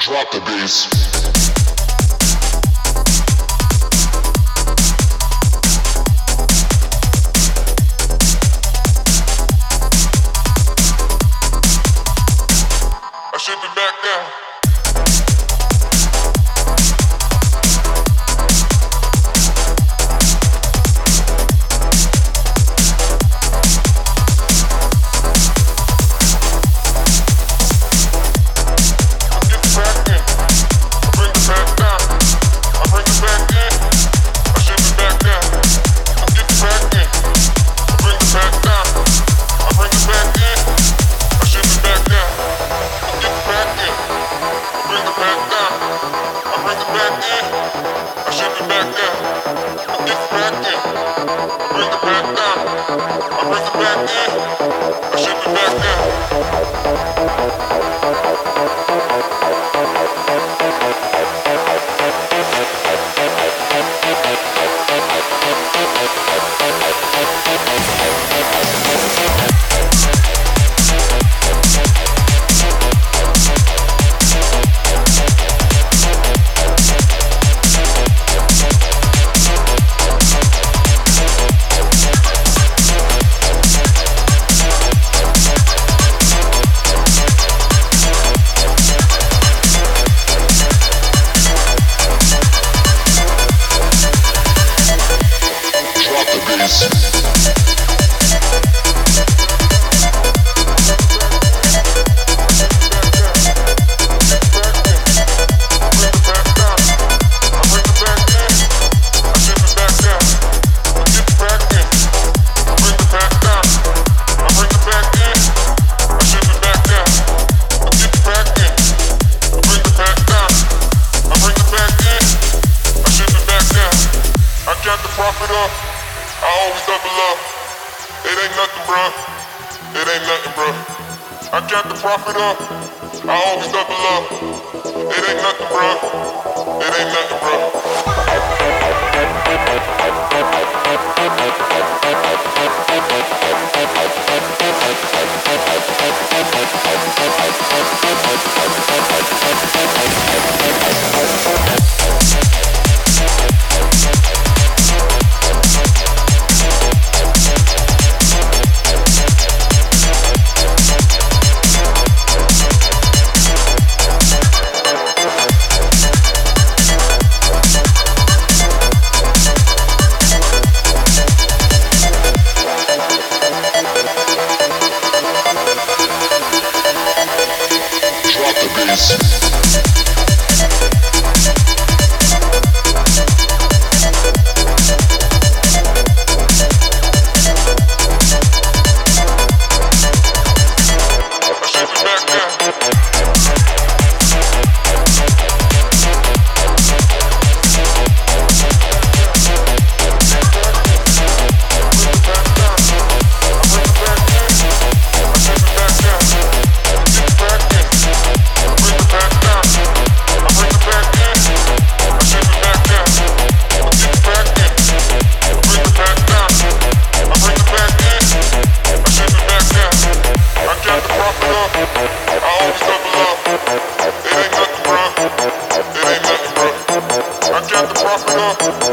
Drop the bass. I wish back man. I should be back. it. I always double up. It ain't nothing, bro. It ain't nothing, bro. I got the profit up. I always double up. It ain't nothing, bro. It ain't nothing, bro. Uh, uh, uh.